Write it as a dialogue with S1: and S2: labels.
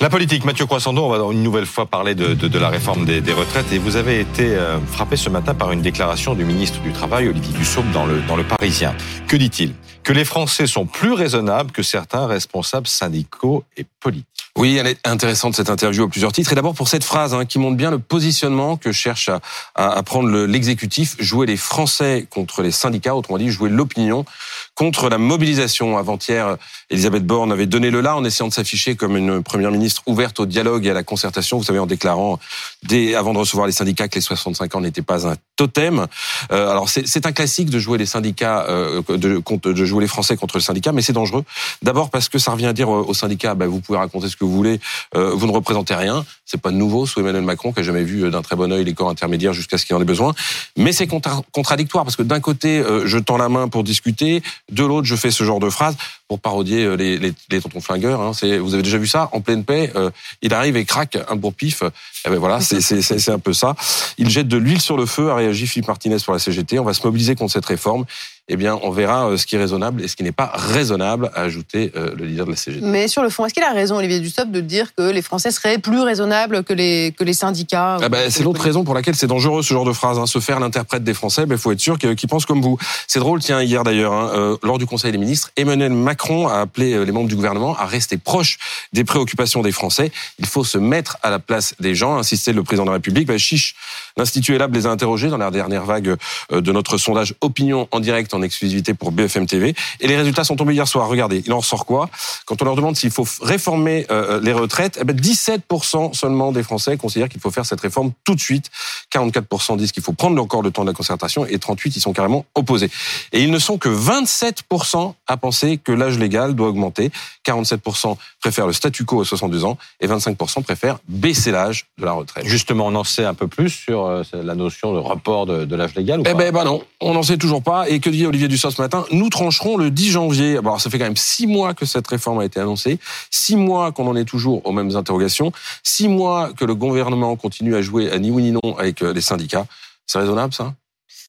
S1: La politique, Mathieu Croissando, on va une nouvelle fois parler de, la réforme des, des, retraites. Et vous avez été euh, frappé ce matin par une déclaration du ministre du Travail, Olivier Dussopt, dans le, dans le Parisien. Que dit-il? Que les Français sont plus raisonnables que certains responsables syndicaux et politiques.
S2: Oui, elle est intéressante cette interview à plusieurs titres. Et d'abord pour cette phrase hein, qui montre bien le positionnement que cherche à, à prendre l'exécutif, jouer les Français contre les syndicats, autrement dit jouer l'opinion contre la mobilisation. Avant-hier, Elisabeth Borne avait donné le là en essayant de s'afficher comme une première ministre ouverte au dialogue et à la concertation. Vous savez, en déclarant dès avant de recevoir les syndicats que les 65 ans n'étaient pas un totem. Euh, alors c'est un classique de jouer les syndicats, euh, de, de jouer les Français contre les syndicats, mais c'est dangereux. D'abord parce que ça revient à dire aux syndicats, ben, vous pouvez raconter ce que vous voulez, euh, vous ne représentez rien. C'est pas nouveau sous Emmanuel Macron qui a jamais vu d'un très bon œil les corps intermédiaires jusqu'à ce qu'il en ait besoin. Mais c'est contradictoire parce que d'un côté, euh, je tends la main pour discuter, de l'autre, je fais ce genre de phrase pour parodier euh, les, les, les tontons flingueurs. Hein. Vous avez déjà vu ça en pleine paix. Euh, il arrive et craque un bourre pif. Eh ben voilà, c'est un peu ça. Il jette de l'huile sur le feu, a réagi Philippe Martinez pour la CGT. On va se mobiliser contre cette réforme eh bien, on verra euh, ce qui est raisonnable et ce qui n'est pas raisonnable, a ajouté le leader de la CGT.
S3: Mais sur le fond, est-ce qu'il a raison, Olivier Dussopt, de dire que les Français seraient plus raisonnables que les, que les syndicats
S2: ah ben, C'est l'autre raison pour laquelle c'est dangereux ce genre de phrase. Hein. Se faire l'interprète des Français, il ben, faut être sûr qu'ils pensent comme vous. C'est drôle, tiens, hier d'ailleurs, hein, lors du Conseil des ministres, Emmanuel Macron a appelé les membres du gouvernement à rester proches des préoccupations des Français. Il faut se mettre à la place des gens, insistait le président de la République. Ben, chiche, l'Institut Elab les a interrogés dans la dernière vague de notre sondage opinion en direct en exclusivité pour BFM TV. Et les résultats sont tombés hier soir. Regardez, il en ressort quoi? Quand on leur demande s'il faut réformer euh, les retraites, eh ben 17% seulement des Français considèrent qu'il faut faire cette réforme tout de suite. 44% disent qu'il faut prendre encore le temps de la concertation et 38 ils sont carrément opposés. Et ils ne sont que 27% à penser que l'âge légal doit augmenter. 47% préfèrent le statu quo à 62 ans et 25% préfèrent baisser l'âge de la retraite.
S1: Justement, on en sait un peu plus sur euh, la notion de report de, l'âge légal ou
S2: Eh ben, ben, non, on n'en sait toujours pas. Et que dit Olivier Dussopt ce matin? Nous trancherons le 10 janvier. Alors, ça fait quand même six mois que cette réforme a été annoncée, six mois qu'on en est toujours aux mêmes interrogations, six mois que le gouvernement continue à jouer à ni oui ni non avec euh, les syndicats. C'est raisonnable, ça?